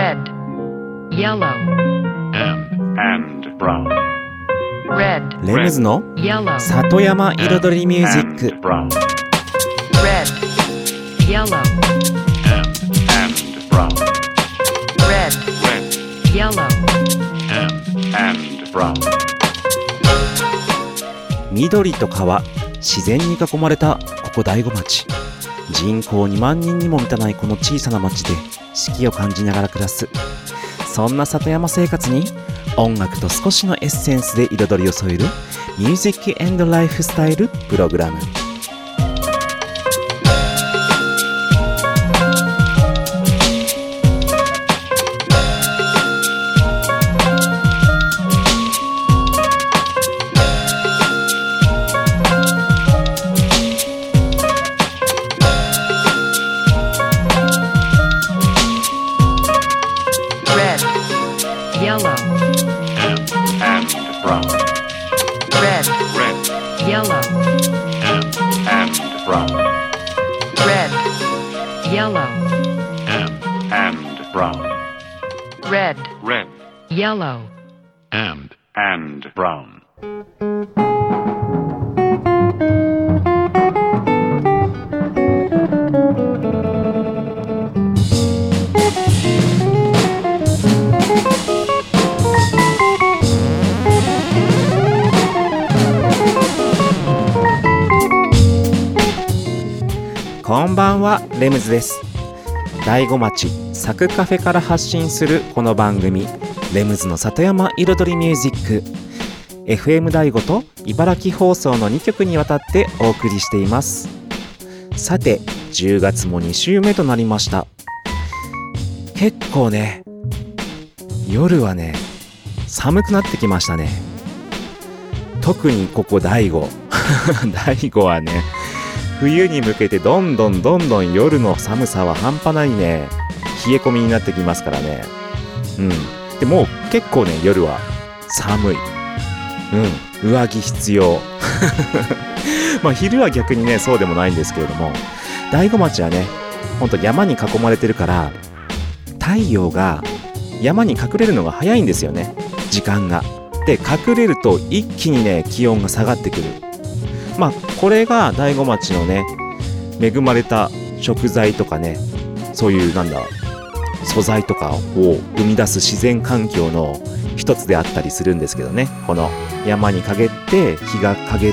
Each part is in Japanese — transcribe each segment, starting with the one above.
red, yellow, and, and brown. red, レムズの yellow, 里山彩りミュージッ And ク brown. red, yellow, And, and brown. red, Red. yellow, And, and brown. 緑と川自然に囲まれたここ大子町人口2万人にも満たないこの小さな町で四季を感じながら暮らす。そんな里山生活に音楽と少しのエッセンスで彩りを添えるミュージックエンドライフスタイルプログラム。Yellow. And, and brown. こんばんはレムズです大子町サクカフェから発信するこの番組レムズの里山彩りミュージック。FM 大子と茨城放送の2曲にわたってお送りしています。さて10月も2週目となりました。結構ね夜はね寒くなってきましたね。特にここ大子 大子はね冬に向けてどんどんどんどん夜の寒さは半端ないね。冷え込みになってきますからね。うん。でも結構ね夜は寒い。うん上着必要。まあ昼は逆にねそうでもないんですけれども大子町はねほんと山に囲まれてるから太陽が山に隠れるのが早いんですよね。時間が。で隠れると一気にね気温が下がってくる。まあこれが大子町のね恵まれた食材とかねそういうなんだ素材とかを生み出す自然環境の一つであったりするんですけどねこの山に陰って日が陰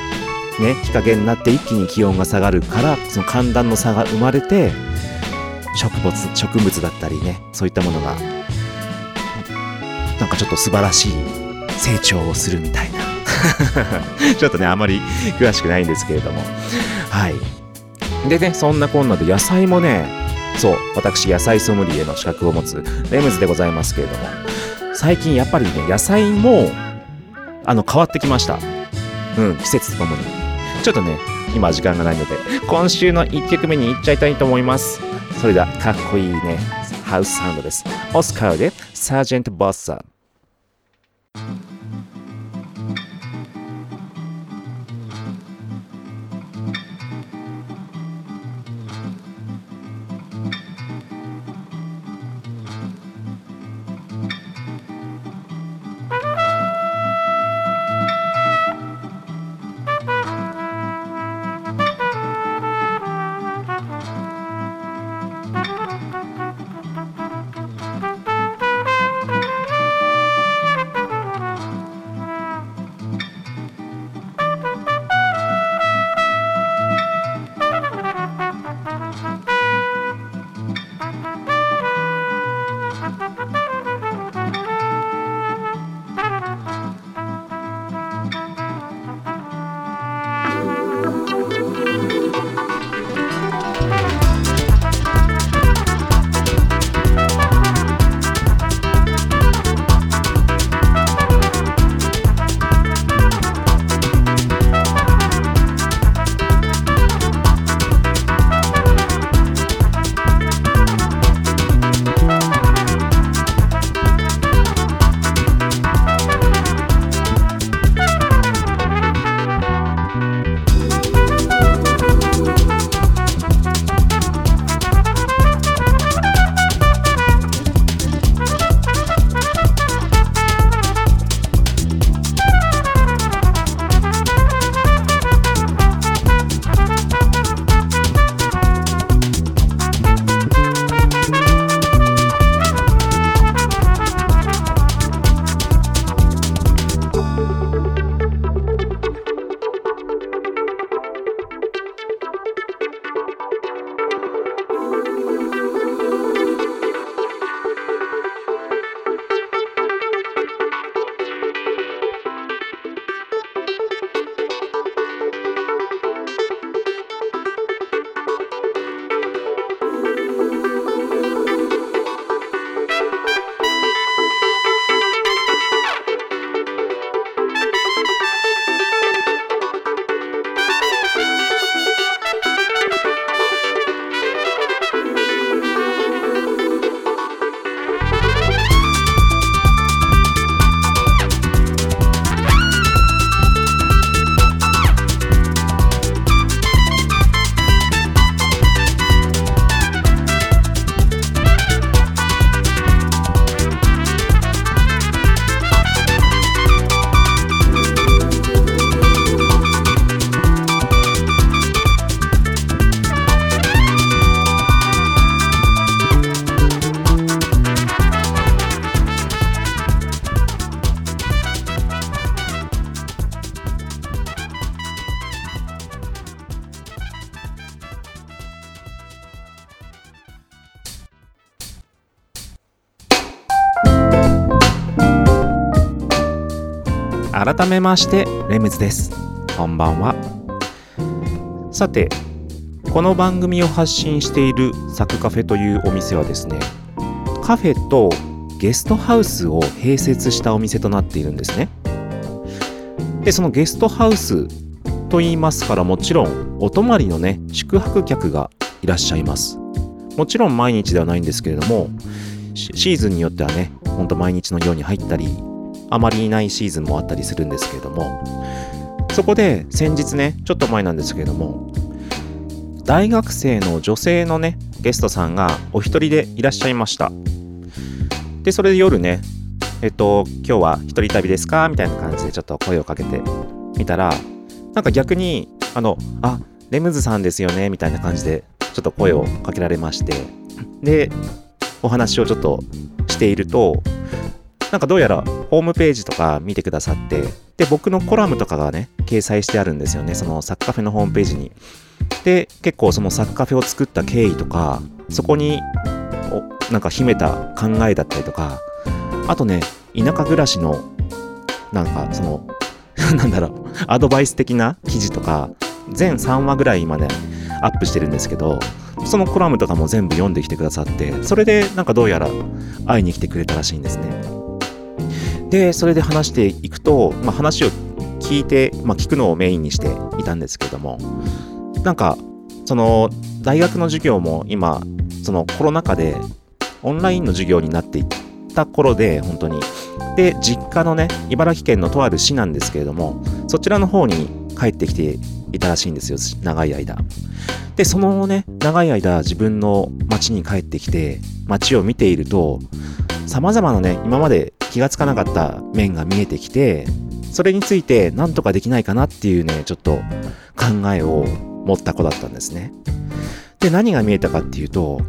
ね日陰になって一気に気温が下がるからその寒暖の差が生まれて植物植物だったりねそういったものがなんかちょっと素晴らしい成長をするみたいな ちょっとね、あまり詳しくないんですけれども。はい。でね、そんなこんなで野菜もね、そう、私、野菜ソムリエの資格を持つレムズでございますけれども、最近やっぱりね、野菜も、あの、変わってきました。うん、季節とともに。ちょっとね、今時間がないので、今週の1曲目に行っちゃいたいと思います。それでは、かっこいいね、ハウスサウンドです。オスカーで、サージェント・バッサー。めましてレムズです。こんばんは。さてこの番組を発信しているサクカフェというお店はですねカフェとゲストハウスを併設したお店となっているんですね。でそのゲストハウスと言いますからもちろんお泊まりのね宿泊客がいらっしゃいます。もちろん毎日ではないんですけれどもシシーズンによってはねほんと毎日のように入ったりあまりいないシーズンもあったりするんですけれどもそこで先日ねちょっと前なんですけれども大学生の女性のねゲストさんがお一人でいらっしゃいました。でそれで夜ねえっと今日は一人旅ですか？みたいな感じでちょっと声をかけてみたらなんか逆にあのあレムズさんですよね？みたいな感じでちょっと声をかけられましてでお話をちょっとしているとなんかどうやらホームページとか見てくださってで僕のコラムとかがね掲載してあるんですよね。そのサッカフェのホームページに。で結構そのサッカフェを作った経緯とかそこにおなんか秘めた考えだったりとかあとね田舎暮らしのなんかその なんだろうアドバイス的な記事とか全3話ぐらいまでアップしてるんですけどそのコラムとかも全部読んできてくださってそれでなんかどうやら会いに来てくれたらしいんですね。でそれで話していくと、まあ、話を聞いて、まあ、聞くのをメインにしていたんですけれども。なんかその大学の授業も今そのコロナ禍でオンラインの授業になっていった頃で本当に。で実家のね茨城県のとある市なんですけれどもそちらの方に帰ってきていたらしいんですよ長い間。でそのね長い間自分の町に帰ってきて町を見ていると様々なね今まで気がつかなかった面が見えてきてそれについて何とかできないかなっていうねちょっと考えを持った子だったんですね。で何が見えたかっていうと、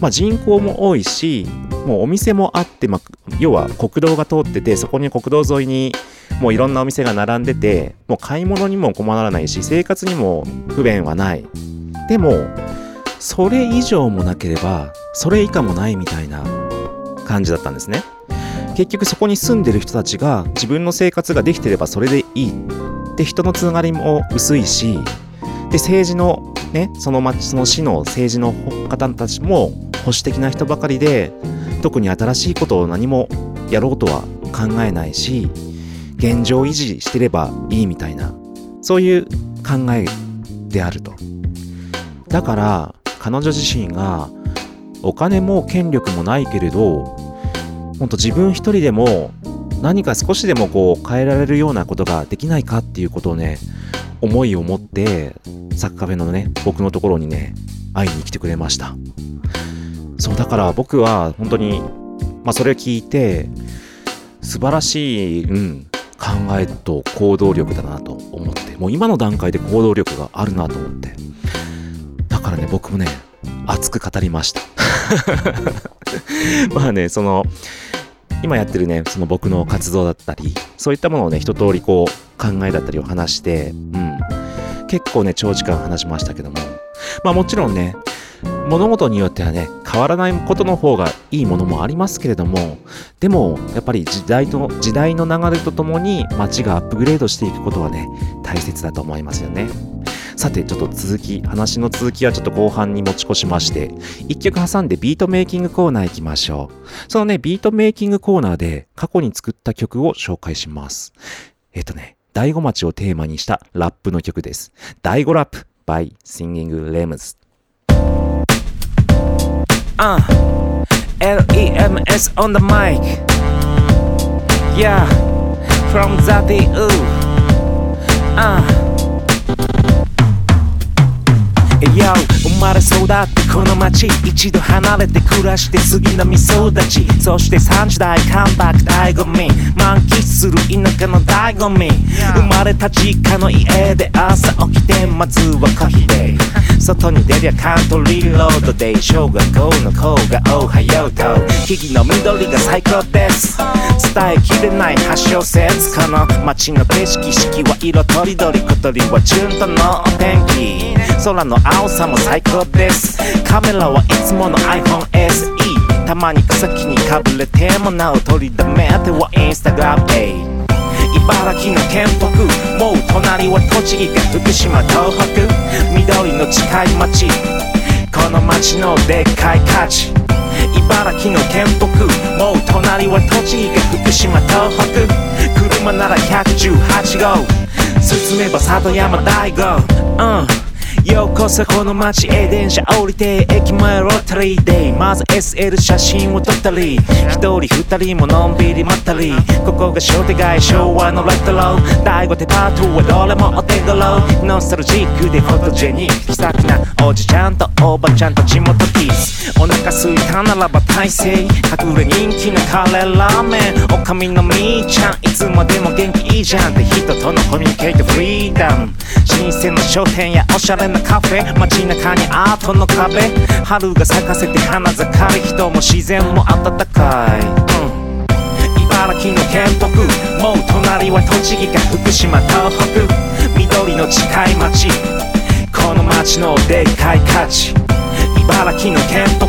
まあ、人口も多いしもうお店もあって、まあ、要は国道が通っててそこに国道沿いにもういろんなお店が並んでてもう買い物にも困らないし生活にも不便はない。でもそれ以上もなければそれ以下もないみたいな感じだったんですね。結局そこに住んでる人たちが自分の生活ができてればそれでいい。で人のつながりも薄いしで政治のねその町その市の政治の方たちも保守的な人ばかりで特に新しいことを何もやろうとは考えないし現状維持してればいいみたいなそういう考えであると。だから彼女自身がお金も権力もないけれど本当自分一人でも何か少しでもこう変えられるようなことができないかっていうことをね思いを持ってサッカーフェのね僕のところにね会いに来てくれました。そうだから僕は本当にまあそれを聞いて素晴らしい、うん、考えと行動力だなと思ってもう今の段階で行動力があるなと思って。だからね僕もね熱く語りました。まあねその今やってるねその僕の活動だったりそういったものをね一通りこう考えだったりを話してうん。結構ね長時間話しましたけども。まあもちろんね物事によってはね変わらないことの方がいいものもありますけれどもでもやっぱり時代と時代の流れとともに街がアップグレードしていくことはね大切だと思いますよね。さてちょっと続き話の続きはちょっと後半に持ち越しまして一曲挟んでビートメイキングコーナー行きましょうそのねビートメイキングコーナーで過去に作った曲を紹介しますえっ、とね大子町をテーマにしたラップの曲です大子ラップ by Singing Lems Uh, L-E-M-S on the mic. Yeah, from Zati U. Uh. 生まれ育ってこの街一度離れて暮らして次のみそ立ちそして3時代カムバック醍醐味満喫する田舎の醍醐味生まれた実家の家で朝起きてまずはコーヒーで外に出りゃカントリーロードで小学校の子がおはようと木々の緑が最高です伝えきれない発祥説この街の景色四季は色とりどり小鳥は順とのお天気空の青さも最高です。カメラはいつもの iPhone SE たまに草木にかぶれてもなお取りだめ。てはインスタグラム。で茨城の県北。もう隣は栃木か福島東北。緑の近い町。この町のでっかい価値。茨城の県北。もう隣は栃木か福島東北。車なら118号。進めば里山大悟うん。ようこそこの街へ電車降りて駅前ロータリーで。まず SL 写真を撮ったり一人二人ものんびり待ったり。ここが商店街昭和のレトロ第5デパートはどれもお手頃。ノスタルジックでフォトジェニック気さくなおじちゃんとおばちゃんと地元キスお腹すいたならば大勢隠れ人気のカレーラーメン。おかみのみーちゃん。いつまでも元気いいじゃん。って人とのコミュニケートフリーダム。新鮮な商店やおしゃれなカフェ街中にアートの壁。春が咲かせて花盛り人も自然も温かい、うん、茨城の県北。もう隣は栃木か福島東北。緑の近い町この町のでっかい価値。茨城の県北。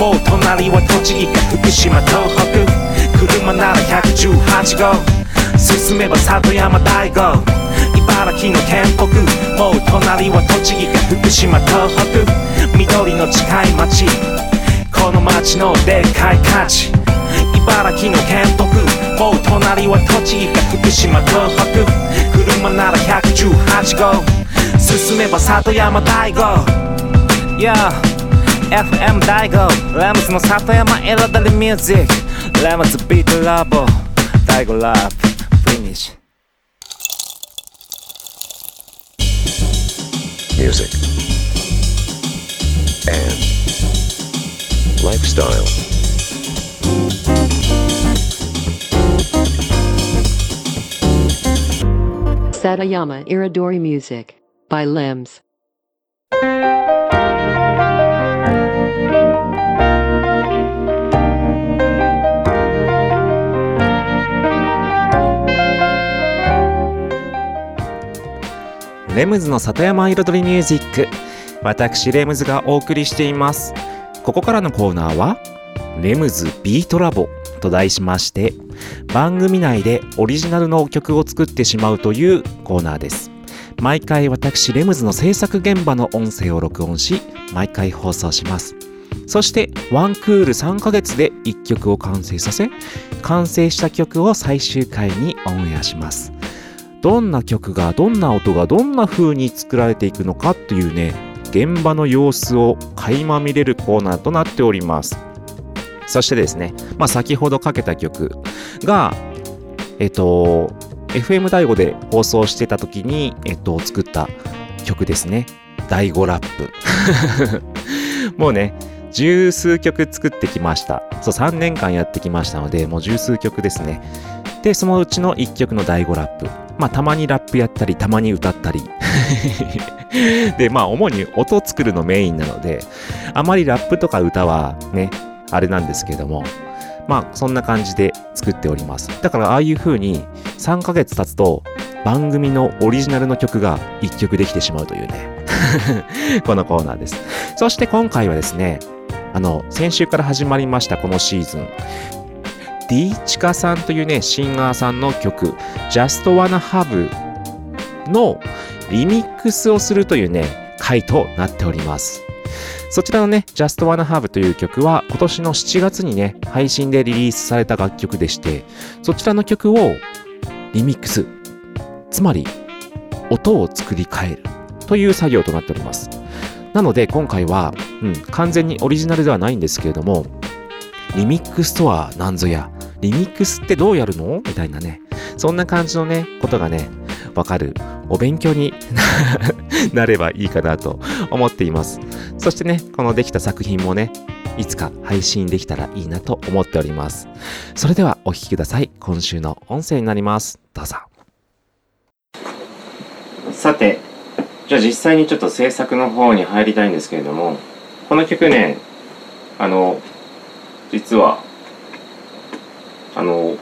もう隣は栃木か福島東北。車なら118号。進めば里山大悟。茨城の県北。もう隣は栃木か福島東北。緑の近い町。この町のでっかい価値。茨城の県北。もう隣は栃木か福島東北。車なら118号。進めば里山大悟。Yeah FM 大悟ラムズの里山彩りミュージックラムズビートラボ大悟ラップフィニッシュ music, and lifestyle. Satayama Iridori Music by Limbs. レムズの里山彩りミュージック。私レムズがお送りしています。ここからのコーナーはレムズビートラボと題しまして番組内でオリジナルの曲を作ってしまうというコーナーです。毎回私レムズの制作現場の音声を録音し毎回放送します。そしてワンクール3ヶ月で1曲を完成させ完成した曲を最終回にオンエアします。どんな曲がどんな音がどんな風に作られていくのかというね現場の様子を垣間見れるコーナーとなっております。そしてですね、まあ、先ほどかけた曲がえっと FM 第5で放送してた時に、えっと、作った曲ですね。第5ラップ。もうね十数曲作ってきました。そう3年間やってきましたのでもう十数曲ですね。でそのうちの1曲の第5ラップ。まあたまにラップやったりたまに歌ったり。でまあ主に音を作るのメインなのであまりラップとか歌はねあれなんですけどもまあそんな感じで作っております。だからああいう風に3ヶ月経つと番組のオリジナルの曲が1曲できてしまうというね このコーナーです。そして今回はですねあの先週から始まりましたこのシーズン。D チカさんというね、シンガーさんの曲、Just Wanna Have のリミックスをするというね、回となっております。そちらのね、Just Wanna Have という曲は今年の7月にね、配信でリリースされた楽曲でして、そちらの曲をリミックス、つまり音を作り変えるという作業となっております。なので今回は、うん、完全にオリジナルではないんですけれども、リミックスとは何ぞや、リミックスってどうやるの？みたいなね、そんな感じのね、ことがね、わかるお勉強に なればいいかなと思っています。そしてね、このできた作品もね、いつか配信できたらいいなと思っております。それではお聴きください。今週の音声になります。どうぞ。さて、じゃあ実際にちょっと制作の方に入りたいんですけれども、この曲ね、あの、実は、あの、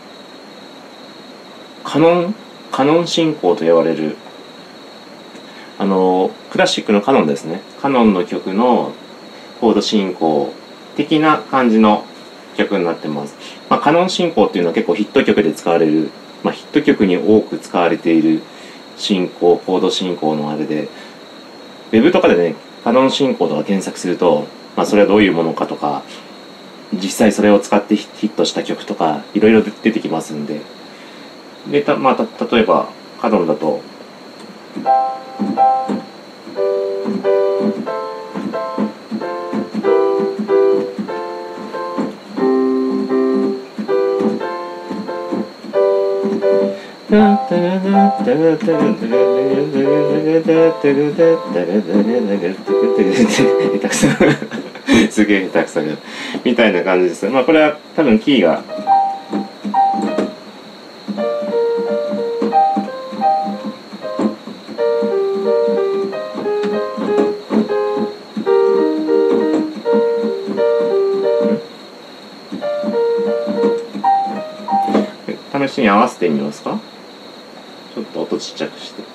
カノン、カノン進行と言われる、あの、クラシックのカノンですね。カノンの曲のコード進行的な感じの曲になってます。まあ、カノン進行っていうのは結構ヒット曲で使われるまあ、ヒット曲に多く使われている進行コード進行のあれでウェブとかでねカノン進行とか検索すると、まあ、それはどういうものかとか実際それを使ってヒットした曲とかいろいろ出てきますんで。でた、まあ、た例えばカノンだとたくさんすげえ下手くそがみたいな感じです。まあこれは多分キーが。試しに合わせてみますか？ちょっと音ちっちゃくして。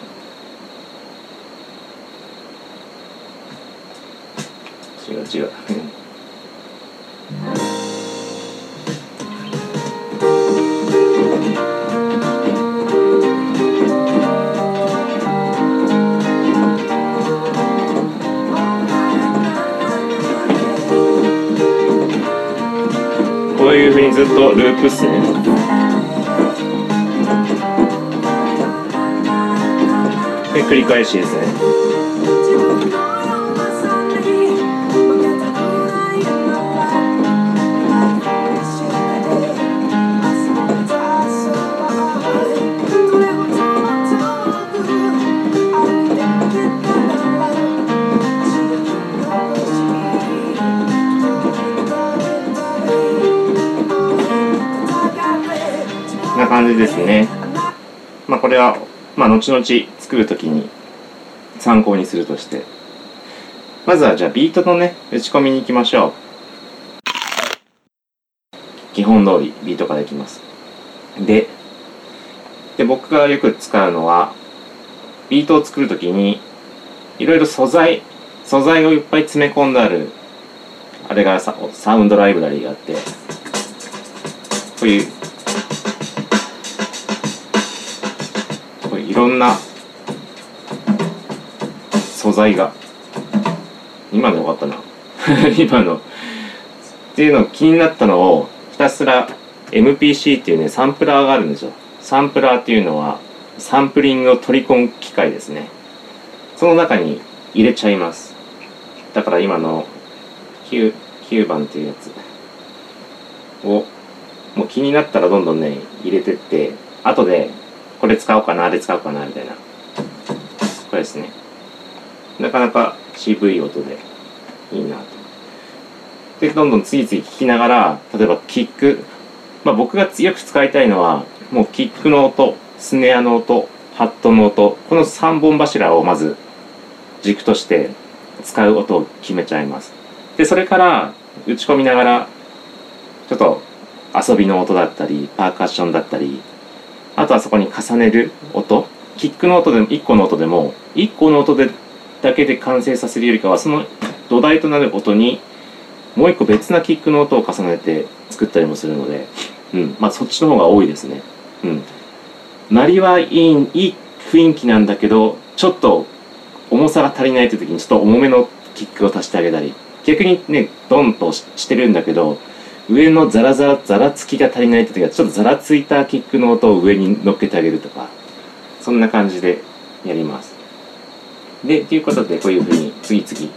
違う違うこういうふうにずっとループっすね。で繰り返しですね。じですね。まあこれはまあ後々作るときに参考にするとして。まずはじゃあビートのね打ち込みに行きましょう。基本通りビートができます。でで僕がよく使うのはビートを作るときにいろいろ素材素材をいっぱい詰め込んであるあれがササウンドライブラリーがあってこういうろんな素材が今のよかったな。今の。っていうの気になったのをひたすら MPC っていうねサンプラーがあるんですよ。サンプラーっていうのはサンプリングを取り込む機械ですね。その中に入れちゃいます。だから今の 9, 9番っていうやつ。をもう気になったらどんどんね入れてって後でこれ使おうかなあれ使おうかなみたいな。これですね。なかなか渋い音でいいなと。でどんどん次々聴きながら例えばキック。まあ僕がよく使いたいのはもうキックの音スネアの音ハットの音この3本柱をまず軸として使う音を決めちゃいます。でそれから打ち込みながらちょっと遊びの音だったりパーカッションだったりあとはそこに重ねる音キックの音でも1個の音でも1個の音でだけで完成させるよりかはその土台となる音にもう1個別なキックの音を重ねて作ったりもするので、うん、まあそっちの方が多いですね。うん。鳴りはいいいい雰囲気なんだけどちょっと重さが足りないという時にちょっと重めのキックを足してあげたり逆にねドンとしてるんだけど上のザラザラザラつきが足りないって時はちょっとザラついたキックの音を上に乗っけてあげるとかそんな感じでやります。でということでこういうふうに次々。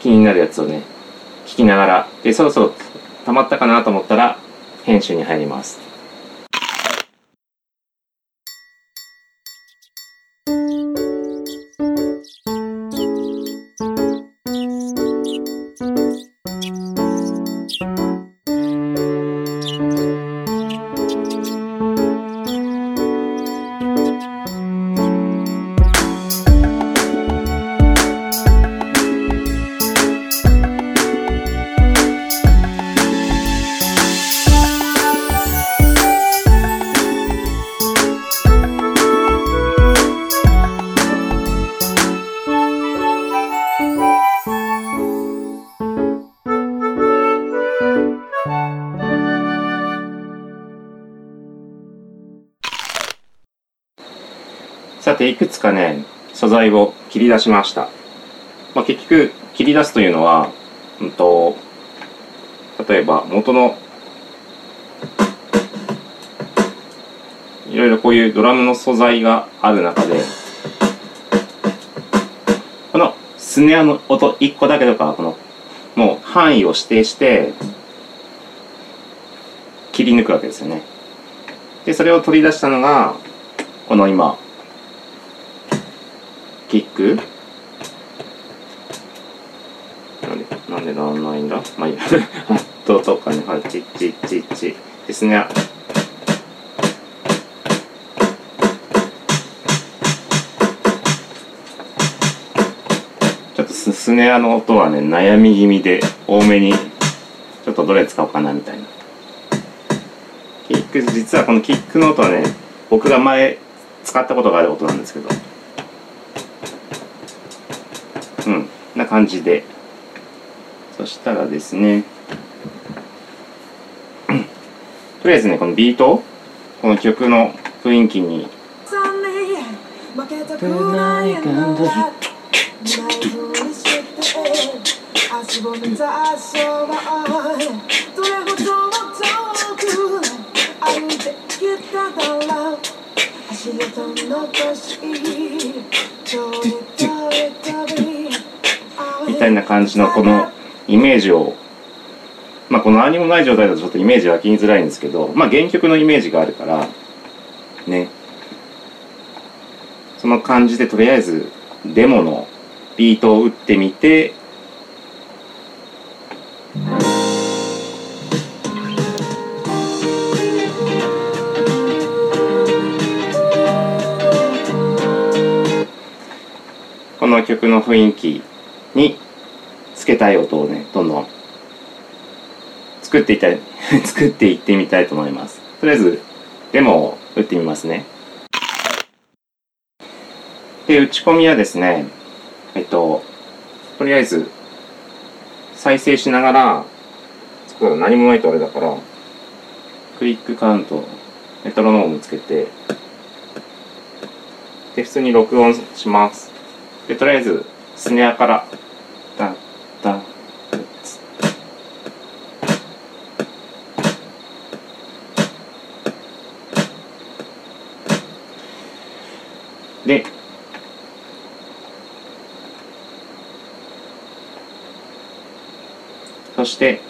気になるやつをね聞きながら。でそろそろ溜まったかなと思ったら編集に入ります。り出しました、まあ、結局切り出すというのは、うんと、例えば元のいろいろこういうドラムの素材がある中でこのスネアの音1個だけとかこのもう範囲を指定して切り抜くわけですよね。でそれを取り出したのがこの今ク？なんでなんでならないんだ？まあいいや。ハットとかねはいチッチッチッチですね。ちょっとススネアの音はね悩み気味で多めにちょっとどれ使おうかなみたいな。キック実はこのキックの音はね僕が前使ったことがある音なんですけど。感じで。そしたらですね。とりあえずねこのビートこの曲の雰囲気に。負けたくない足を目指そうどれほど遠く歩いてきただ みたいな感じのこのイメージをまあこの何もない状態だとちょっとイメージ湧きづらいんですけどまあ原曲のイメージがあるからね。その感じでとりあえずデモのビートを打ってみてこの曲の雰囲気につけたい音をねどんどん作っていたい 作っていってみたいと思います。とりあえずデモを打ってみますね。で打ち込みはですねえっととりあえず再生しながらこれ何もないとあれだからクリックカウントメトロノームつけてで普通に録音します。でとりあえずスネアからダンダンツでそして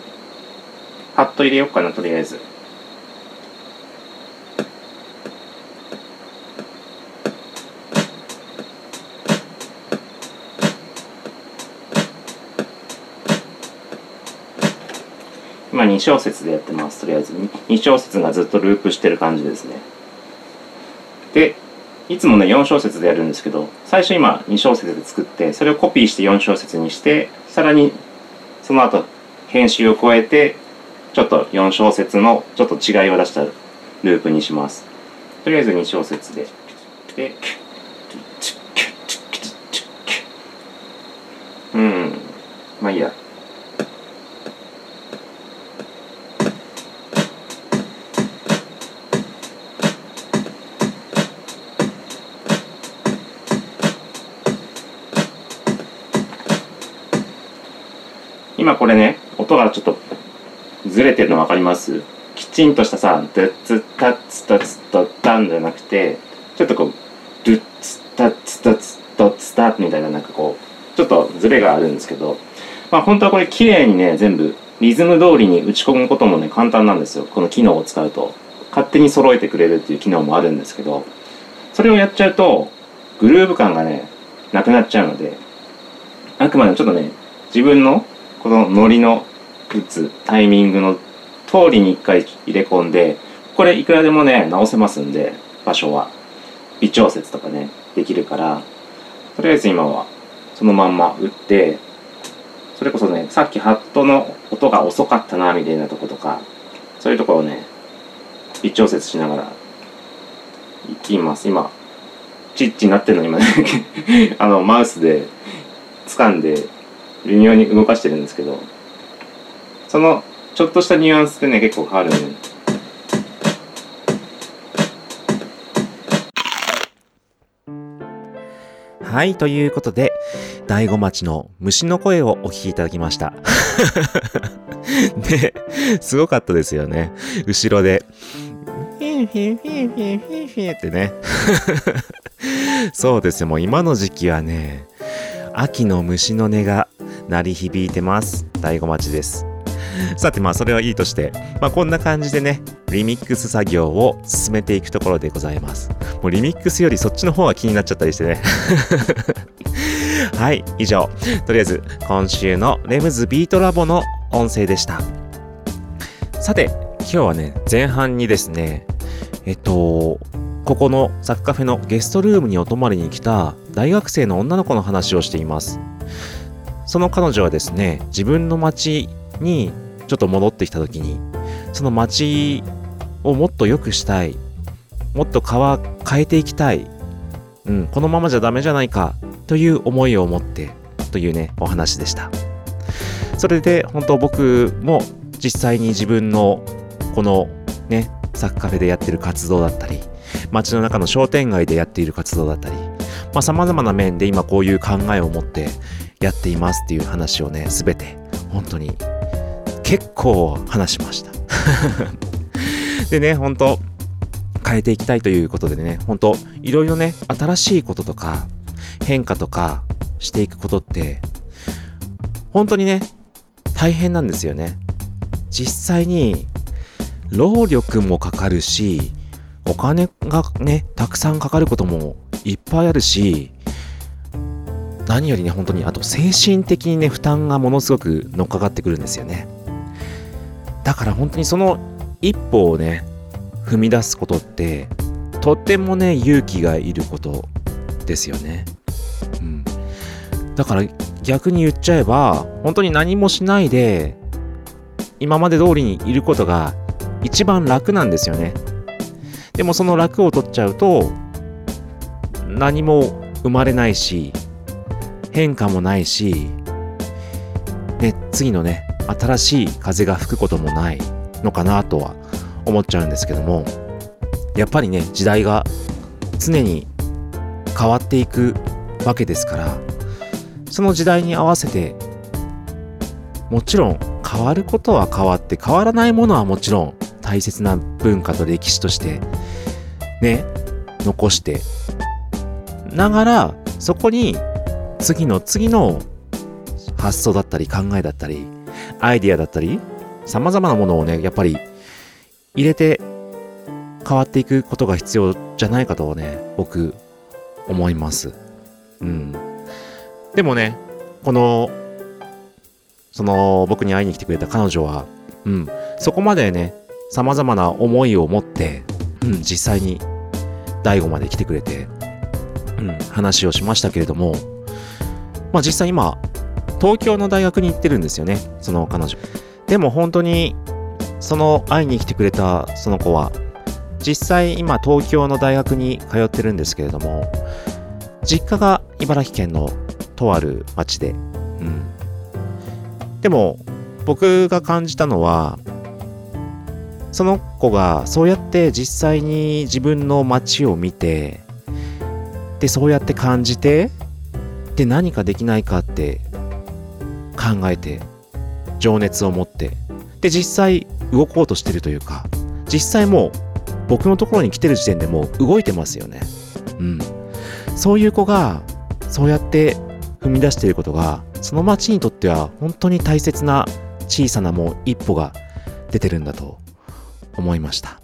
パッと入れようかなとりあえず。今2小節でやってますとりあえず。2小節がずっとループしてる感じですね。でいつもね4小節でやるんですけど最初今2小節で作ってそれをコピーして4小節にしてさらにその後編集を加えてちょっと4小節のちょっと違いを出したループにします。とりあえず2小節で。でうん。まあいいや。これね音がちょっとずれてるの分かります？きちんとしたさ「ドゥッツッタッツタッツドッタン」じゃなくてちょっとこう「ドゥッツッタッツタツドッツタ」みたいななんかこうちょっとずれがあるんですけどまあ本当はこれ綺麗にね全部リズム通りに打ち込むこともね簡単なんですよこの機能を使うと勝手に揃えてくれるっていう機能もあるんですけどそれをやっちゃうとグルーヴ感がねなくなっちゃうのであくまでちょっとね自分のこのノリの打つタイミングの通りに一回入れ込んでこれいくらでもね直せますんで場所は。微調節とかねできるからとりあえず今はそのまんま打ってそれこそねさっきハットの音が遅かったなみたいなとことかそういうところをね微調節しながらいきます。今チッチになってるの今ね あのマウスで掴んで微妙に動かしてるんですけどそのちょっとしたニュアンスでね結構変わるんではい、ということで、大子町の虫の声をお聞きいただきました。で、すごかったですよね。後ろで、フィンフィンフィンフィンフィンフィンってね。そうですよ、もう今の時期はね、秋の虫の音が鳴り響いてます。大子町です。さてまあそれはいいとして、まあこんな感じでね、リミックス作業を進めていくところでございます。もうリミックスよりそっちの方が気になっちゃったりしてね。はい、以上。とりあえず今週のレムズビートラボの音声でした。さて、今日はね、前半にですね、えっと、ここのサッカフェのゲストルームにお泊まりに来た大学生の女の子の話をしています。その彼女はですね、自分の町にちょっと戻ってきた時に、その町をもっと良くしたい、もっと川変えていきたい、うん、このままじゃダメじゃないかという思いを持ってというね、お話でした。それで本当僕も実際に自分のこのね、サッカフェでやってる活動だったり、街の中の商店街でやっている活動だったり、まあ様々な面で今こういう考えを持ってやっていますっていう話をね、すべて本当に結構話しました。でね、本当変えていきたいということでね、本当いろいろね、新しいこととか変化とかしていくことって、本当にね、大変なんですよね。実際に労力もかかるし、お金がね、たくさんかかることもいっぱいあるし、何よりね、本当に、あと精神的にね、負担がものすごく乗っかかってくるんですよね。だから本当にその一歩をね、踏み出すことって、とってもね、勇気がいることですよね。うん。だから逆に言っちゃえば、本当に何もしないで、今まで通りにいることが一番楽なんですよね。でもその楽を取っちゃうと、何も生まれないし、変化もないし、で、次のね、新しい風が吹くこともないのかなとは思っちゃうんですけども、やっぱりね、時代が常に変わっていくわけですから、その時代に合わせて、もちろん変わることは変わって、変わらないものはもちろん大切な文化と歴史として、ね、残して、ながら、そこに次の次の発想だったり考えだったり、アイディアだったり、様々なものをね、やっぱり入れて変わっていくことが必要じゃないかとね、僕思います。うん。でもね、この、その僕に会いに来てくれた彼女は、うん、そこまでね、様々な思いを持って、うん、実際に大悟まで来てくれて、うん、話をしましたけれども、まあ実際今、東京の大学に行ってるんですよね、その彼女。でも本当に、その会いに来てくれたその子は、実際今東京の大学に通ってるんですけれども、実家が茨城県のとある町で、うん。でも、僕が感じたのは、その子がそうやって実際に自分の街を見て、で、そうやって感じて、で、何かできないかって考えて、情熱を持って、で、実際動こうとしてるというか、実際もう僕のところに来てる時点でもう動いてますよね。うん。そういう子が、そうやって踏み出していることが、その町にとっては本当に大切な小さなもう一歩が出てるんだと思いました。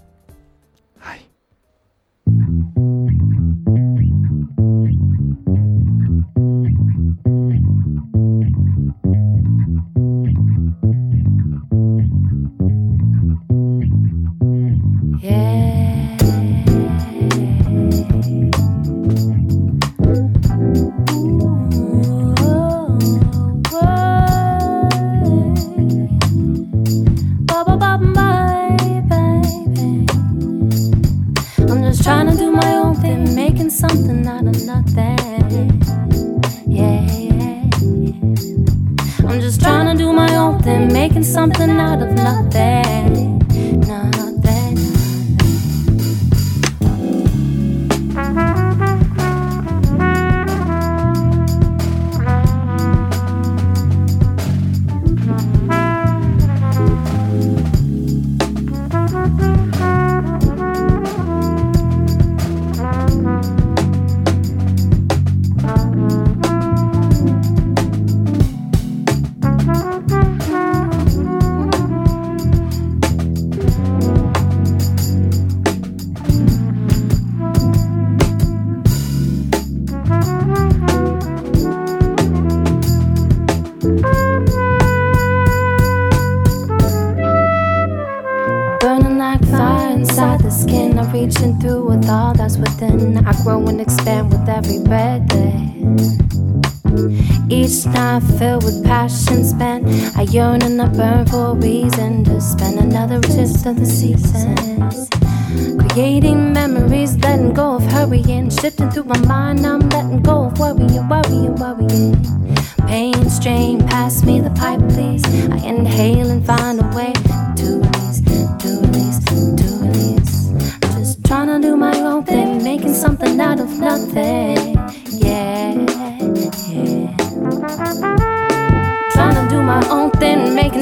Each night filled with passion spent. I yearn and I burn for a reason to spend another taste of the seasons. Creating memories, letting go of hurrying. Shifting through my mind, I'm letting go of worrying, worrying, worrying. Pain, strain, pass me the pipe, please. I inhale and find a way to release, to release, to release. Just trying to do my own thing, making something out of nothing.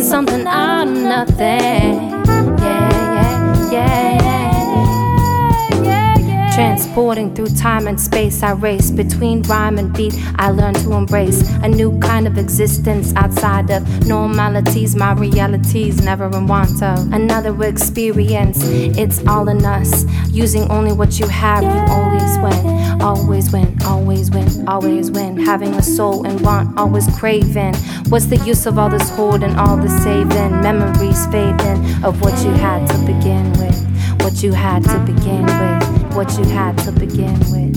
Something out of nothing. Transporting through time and space, I race between rhyme and beat. I learn to embrace a new kind of existence outside of normalities. My realities never in want of another experience. It's all in us. Using only what you have, you always win. Always win, always win, always win. Having a soul and want, always craving. What's the use of all this hoarding, all the saving? Memories fading of what you had to begin with. What you had to begin with. What you had to begin with.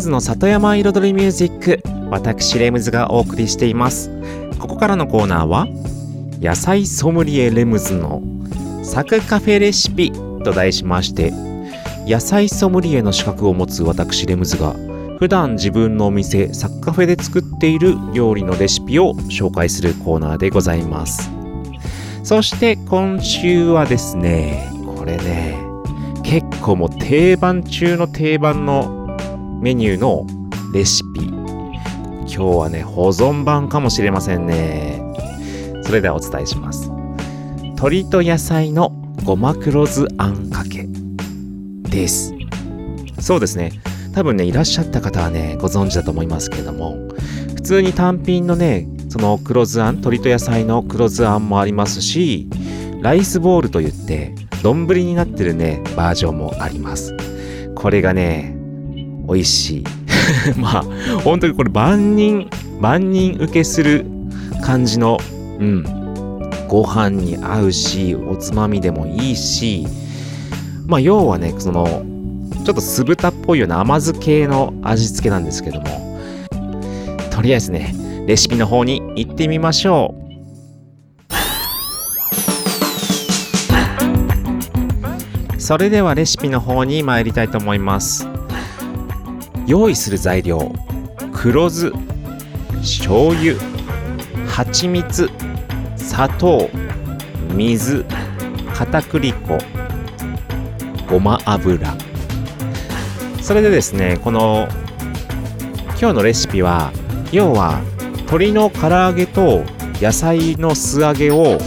ズの里山彩りミュージック私レムズがお送りしています。ここからのコーナーは野菜ソムリエレムズのサクカフェレシピと題しまして野菜ソムリエの資格を持つ私レムズが普段自分のお店サクカフェで作っている料理のレシピを紹介するコーナーでございます。そして今週はですねこれね結構もう定番中の定番のメニューのレシピ。今日はね保存版かもしれませんね。それではお伝えします。鶏と野菜のごま黒酢あんかけです。そうですね。多分ねいらっしゃった方はねご存知だと思いますけれども普通に単品のねその黒酢あん鶏と野菜の黒酢あんもありますしライスボールといって丼になってるねバージョンもあります。これがね美味しい。まあ本当にこれ万人万人受けする感じのうん。ご飯に合うしおつまみでもいいしまあ要はねそのちょっと酢豚っぽいような甘酢系の味付けなんですけどもとりあえずねレシピの方に行ってみましょう。それではレシピの方に参りたいと思います。用意する材料。黒酢醤油蜂蜜砂糖水片栗粉ごま油。それでですねこの今日のレシピは要は鶏の唐揚げと野菜の素揚げを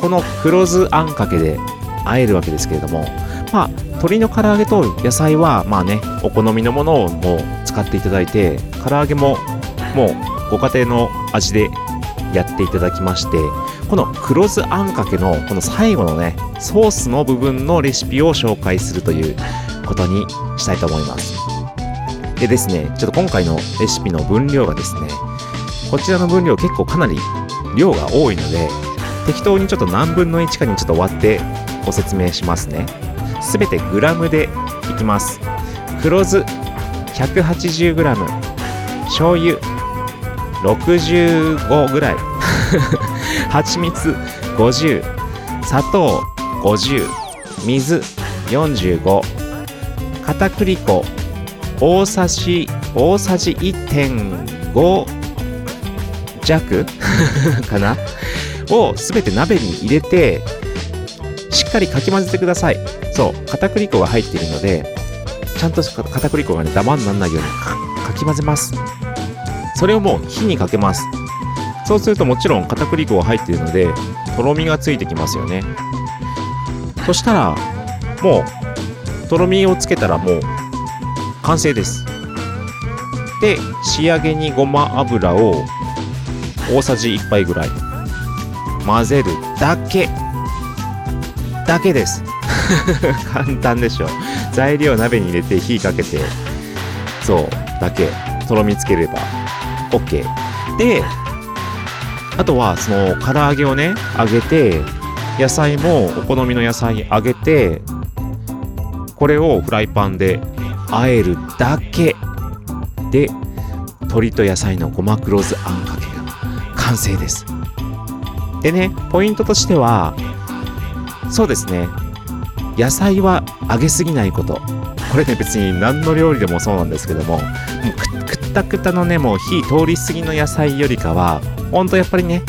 この黒酢あんかけで和えるわけですけれどもまあ鶏の唐揚げと野菜はまあねお好みのものをもう使っていただいて唐揚げも もうご家庭の味でやっていただきましてこの黒酢あんかけのこの最後のねソースの部分のレシピを紹介するということにしたいと思います。でですねちょっと今回のレシピの分量がですねこちらの分量結構かなり量が多いので適当にちょっと何分の1かにちょっと割ってご説明しますねすべてグラムでいきます。黒酢 180g 醤油65ぐらい。蜂蜜50砂糖50水45片栗粉大さじ大さじ1.5弱？かな？をすべて鍋に入れてしっかりかき混ぜてください。そう片栗粉が入っているのでちゃんと片栗粉がねダマにならないようにかき混ぜます。それをもう火にかけます。そうするともちろん片栗粉が入っているのでとろみがついてきますよね。そしたらもうとろみをつけたらもう完成です。で仕上げにごま油を大さじ1杯ぐらい。混ぜるだけ。だけです。簡単でしょ。材料鍋に入れて火かけてそうだけとろみつければ OK であとはその唐揚げをね揚げて野菜もお好みの野菜揚げてこれをフライパンで和えるだけ。で鶏と野菜のごま黒酢あんかけが完成です。でねポイントとしてはそうですね。野菜は揚げすぎないこと。これね別に何の料理でもそうなんですけどもくったくたのねもう火通り過ぎの野菜よりかはほんとやっぱりね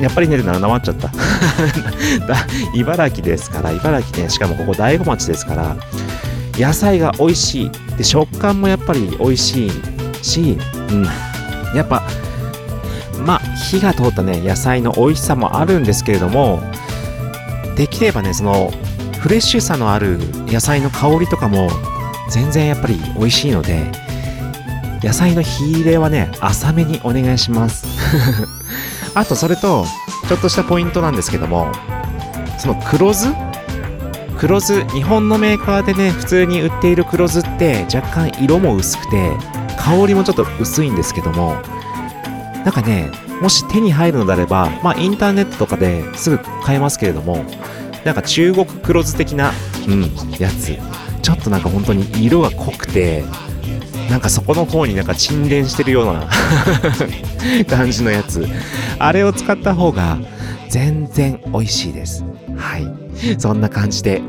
やっぱりねってならなまっちゃった。茨城ですから茨城ねしかもここ大子町ですから野菜が美味しい。で食感もやっぱり美味しいし、うん、やっぱまあ火が通ったね野菜の美味しさもあるんですけれどもできればねそのフレッシュさのある野菜の香りとかも全然やっぱり美味しいので野菜の火入れはね浅めにお願いします。あとそれとちょっとしたポイントなんですけどもその黒酢？黒酢日本のメーカーでね普通に売っている黒酢って若干色も薄くて香りもちょっと薄いんですけどもなんかねもし手に入るのであればまあインターネットとかですぐ買えますけれどもなんか中国黒酢的なうんやつちょっとなんか本当に色が濃くてなんかそこの方になんか沈殿してるような 感じのやつあれを使った方が全然美味しいですはいそんな感じで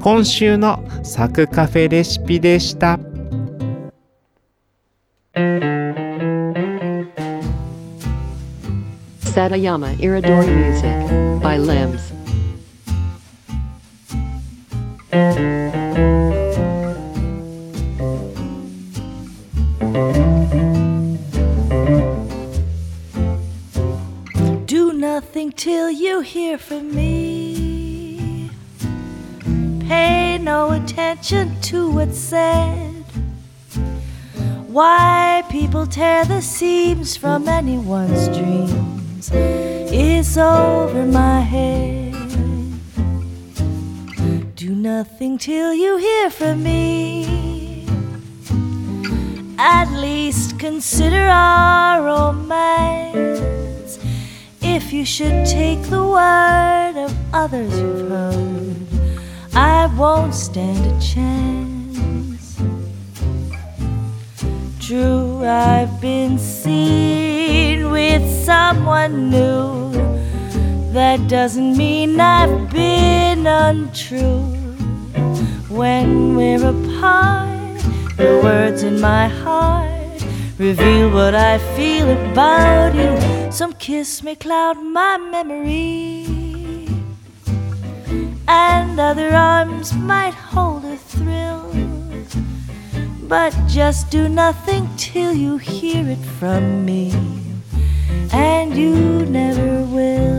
今週のサクカフェレシピでした。Satayama Iridori Music by Limbs. Do nothing till you hear from me. Pay no attention to what's said. Why people tear the seams from anyone's dreams is over my head. Nothing till you hear from me. At least consider our romance. If you should take the word of others you've heard, I won't stand a chance. True, I've been seen with someone new. That doesn't mean I've been untrue. When we're apart, the words in my heart reveal what I feel about you. Some kiss may cloud my memory, and other arms might hold a thrill. But just do nothing till you hear it from me, and you never will.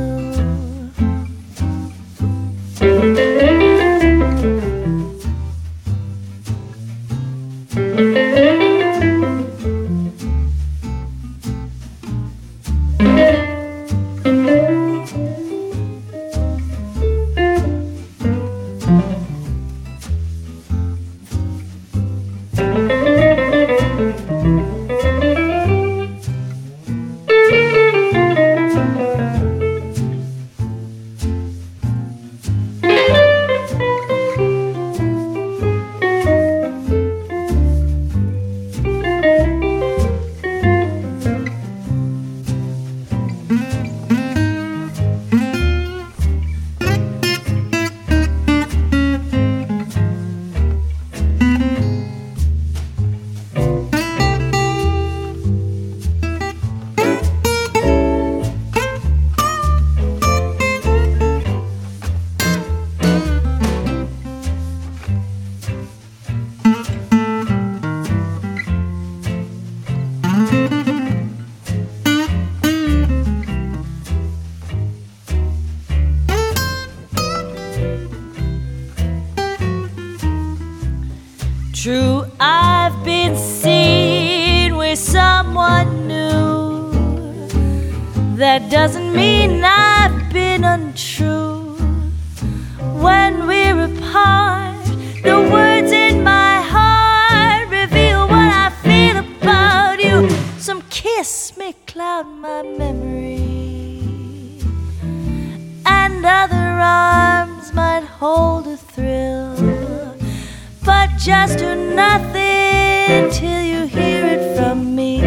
Just do nothing till you hear it from me,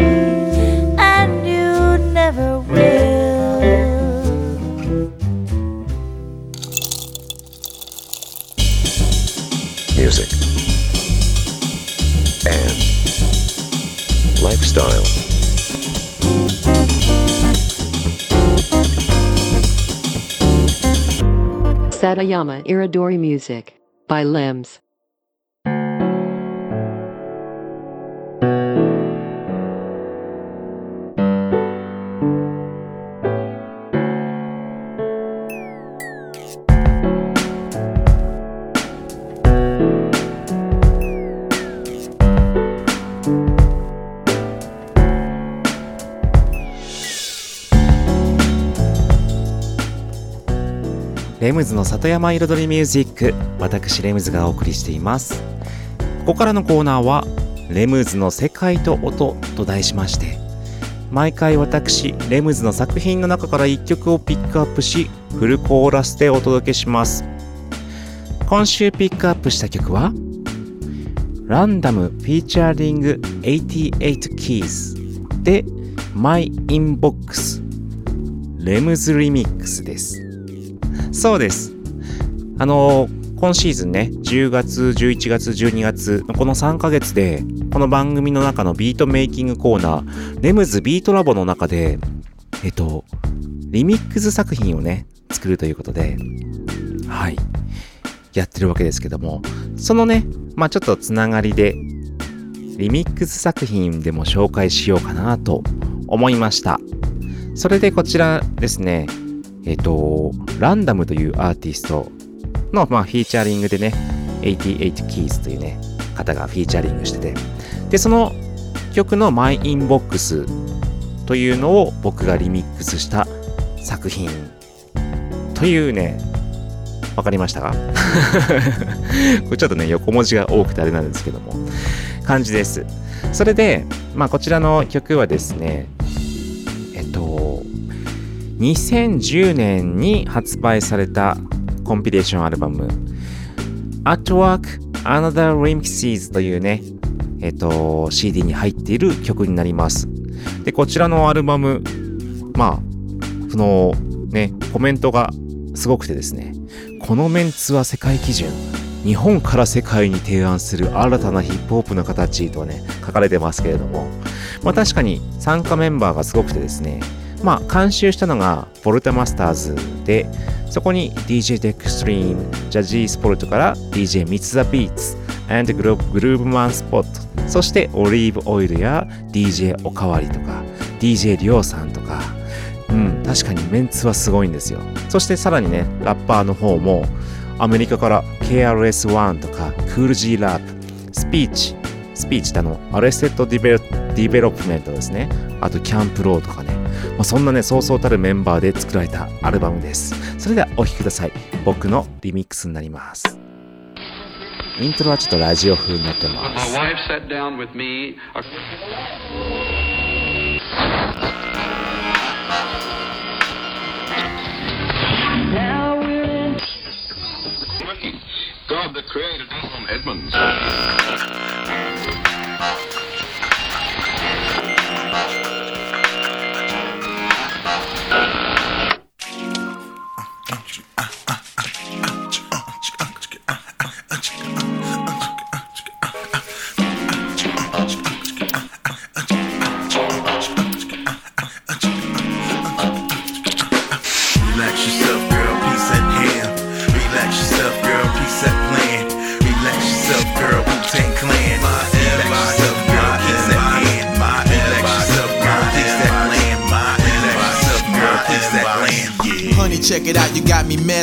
and you never will. music, and lifestyle. Satayama Iridori Music by Lems. レムズの里山彩りミュージック私レムズがお送りしています。ここからのコーナーはレムズの世界と音と題しまして毎回私レムズの作品の中から1曲をピックアップしフルコーラスでお届けします。今週ピックアップした曲はランダムフィーチャーリング88 Keys で My Inbox レムズリミックスです。そうです。あの今シーズンね、10月、11月、12月の、この3ヶ月で、この番組の中のビートメイキングコーナー、レムズビートラボの中で、えっと、リミックス作品をね、作るということで、はい、やってるわけですけども、そのね、まあちょっとつながりで、リミックス作品でも紹介しようかなと思いました。それでこちらですね、えっ、と、ランダムというアーティストの、まあ、フィーチャリングでね、88 Keys というね、方がフィーチャリングしてて、で、その曲の My Inbox というのを僕がリミックスした作品というね、わかりましたか？これちょっとね、横文字が多くてあれなんですけども、感じです。それで、まあ、こちらの曲はですね、2010年に発売されたコンピレーションアルバム At Work Another Remixes というね、えっと、CD に入っている曲になります。で、こちらのアルバム、まあ、そのね、コメントがすごくてですね、このメンツは世界基準、日本から世界に提案する新たなヒップホップの形とね、書かれてますけれども、まあ確かに参加メンバーがすごくてですね、まあ監修したのがボルタマスターズで、そこに DJ デクストリーム、ジャジースポルトから DJ ミツザビーツ、and グルグルーブマンスポット、そしてオリーブオイルや DJ おかわりとか、DJ りょうさんとか、うん、確かにメンツはすごいんですよ。そしてさらにね、ラッパーの方も、アメリカから KRS-One とか、 Kool G Rap、スピーチ、スピーチってあの、 Arrested Develo Development ですね。あと、 Camp Lo とかね。まあ、そんなね、そうそうたるメンバーで作られたアルバムです。それではお聴きください。僕のリミックスになります。イントロはちょっとラジオ風になってます。God, the creator, Edmonds.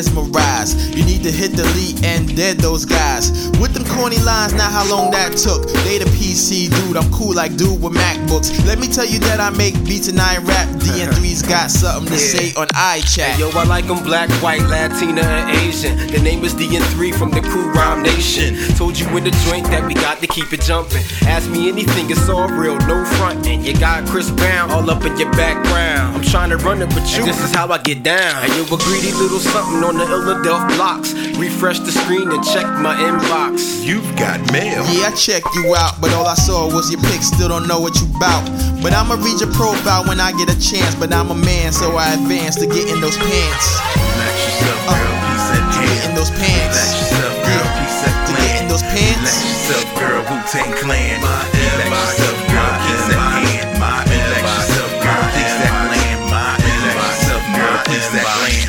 Mesmerized. You need to hit delete and dead those guys. With them corny lines, not how long that took. They the PC dude, I'm cool like dude with MacBooks. Let me tell you that I make beats and I rap. DN3's got something to say on iChat. Yo, I like them black, white, Latina, and Asian. The name is DN3 from the crew Rhyme Nation. Told you in the joint that we got to keep it jumping. Ask me anything, it's all real, no frontin'. You got Chris Brown all up in your background. I'm trying to run it with you. This is how I get down. And you a greedy little something on the Illadelph blocks. Refresh the screen and check my inbox. You've got mail. Yeah, I checked you out, but all I saw was your pics. Still don't know what you bout. But I'ma read your profile when I get a chance. But I'm a man, so I advance to get in those pants. Relax yourself, uh, girl. Peace at To get in those pants. Relax yourself, girl. Peace at To get in those Relax pants. yourself, girl. Wu Tang Clan. Relax yourself,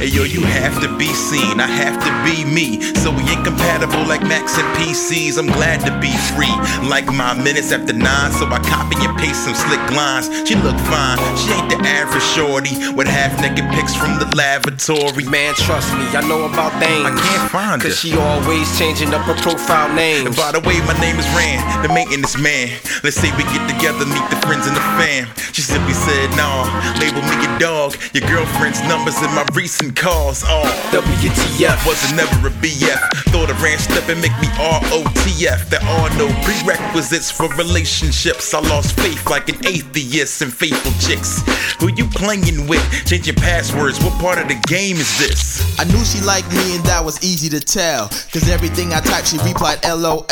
Hey yo, you have to be seen. I have to be me. So we ain't compatible like Macs and PCs. I'm glad to be free. Like my minutes after nine, so I copy and paste some slick lines. She look fine. She ain't the average shorty with half naked pics from the lavatory. Man, trust me, I know about things. I can't find her. Cause she always changing up her profile name. And by the way, my name is Rand, the maintenance man. Let's say we get together, meet the friends and the fam. She simply said, nah, label me a dog. Your girlfriend's numbers in my recent calls. Oh, WTF. wasn't never a BF. Thought a ran step and make me ROTF. There are no prerequisites for relationships. I lost faith like an atheist and faithful chicks. Who you playing with? Changing passwords. What part of the game is this? I knew she liked me and that was easy to tell. Cause everything I typed, she replied LOL.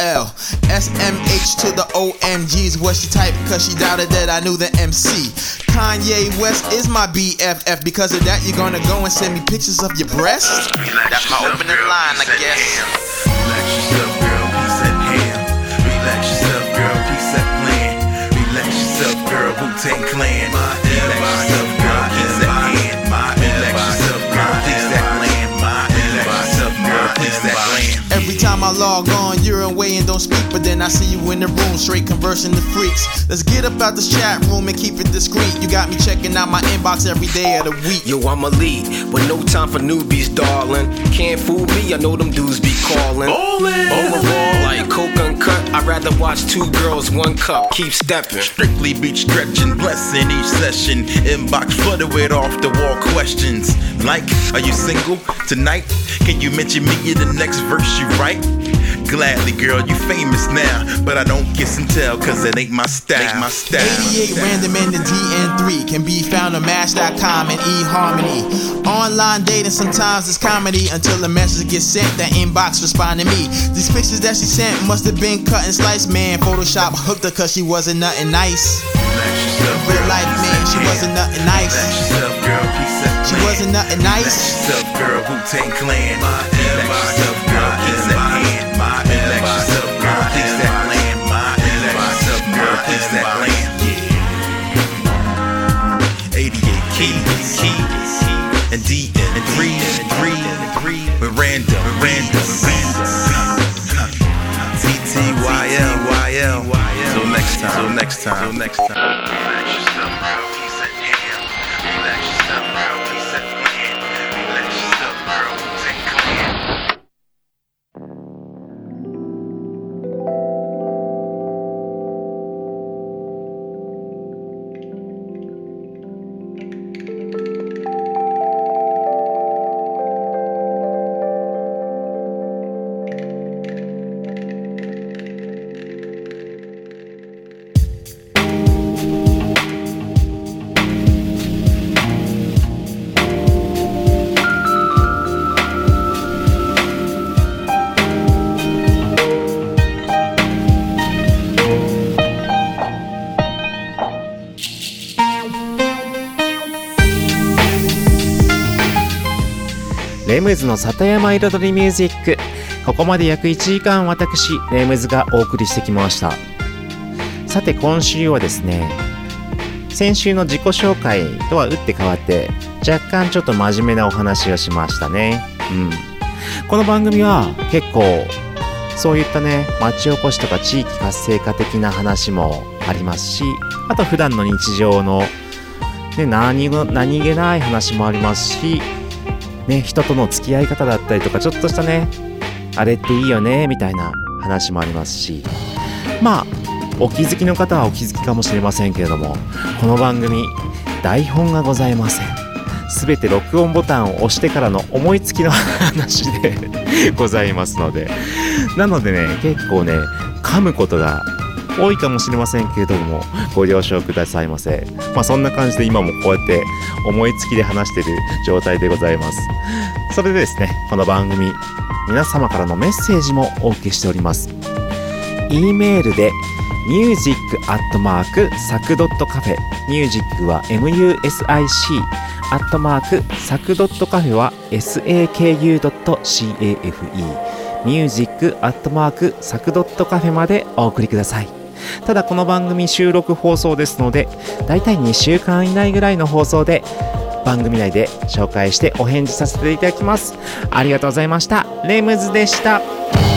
SMH to the OMG is what she typed cause she doubted that I knew the MC. Kanye West is my BFF. Because of that, you're gonna go and send me pictures of your breasts? That's my opening line, I guess. Relax yourself, girl, peace at hand. Relax yourself, girl, peace at plan. Relax yourself, girl, Wu Tang Clan. Relax yourself, Every time I log on, you're away and don't speak, but then I see you in the room, straight conversing the freaks. Let's get up out this chat room and keep it discreet. You got me checking out my inbox every day of the week. Yo, I'm a lead, but no time for newbies, darling. Can't fool me, I know them dudes be calling. Overall, like coke uncut, I'd rather watch two girls, one cup, keep stepping. Strictly beach stretching, blessing each session. Inbox flooded with off the wall questions. Like, are you single tonight? Can you mention me in the next verse you write? Gladly, girl, you famous now. But I don't kiss and tell, cause it ain't my style. Ain't my style. 88 random in the DN3 can be found on Match.com and eHarmony. Online dating sometimes is comedy until the message gets sent. That inbox respond to me. These pictures that she sent must have been cut and sliced. Man, Photoshop hooked her cause she wasn't nothing nice. Relax yourself, Real life, man, she wasn't nothing Relax nice. yourself, girl, peace at She plan. wasn't nothing Relax nice. yourself, girl, Wu Tang Clan. Random, T T Y L Y L. Till next time. Till next time. Till next time. レムズの里山彩りミュージック。ここまで約1時間私レムズがお送りしてきました。さて今週はですね先週の自己紹介とは打って変わって若干ちょっと真面目なお話をしましたね。うん。この番組は結構そういったね町おこしとか地域活性化的な話もありますしあと普段の日常の、ね、何の何気ない話もありますしね、人との付き合い方だったりとか、ちょっとしたね、あれっていいよね、みたいな話もありますし、まあ、お気づきの方はお気づきかもしれませんけれども、この番組、台本がございません。すべて録音ボタンを押してからの思いつきの話でございますので、なのでね、結構ね、噛むことが多いかもしれませんけれども、ご了承くださいませ。まあそんな感じで今もこうやって思いつきで話してる状態でございます。それでですね、この番組、皆様からのメッセージもお受けしております。e メールで music アットマークサクドットカフェミュージックは MUSIC アットマークサクドットカフェは SAKU.CAFE ミュージックアットマークサクドットカフェまでお送りくださいただこの番組収録放送ですのでだいたい2週間以内ぐらいの放送で番組内で紹介してお返事させていただきます。ありがとうございました。レムズでした。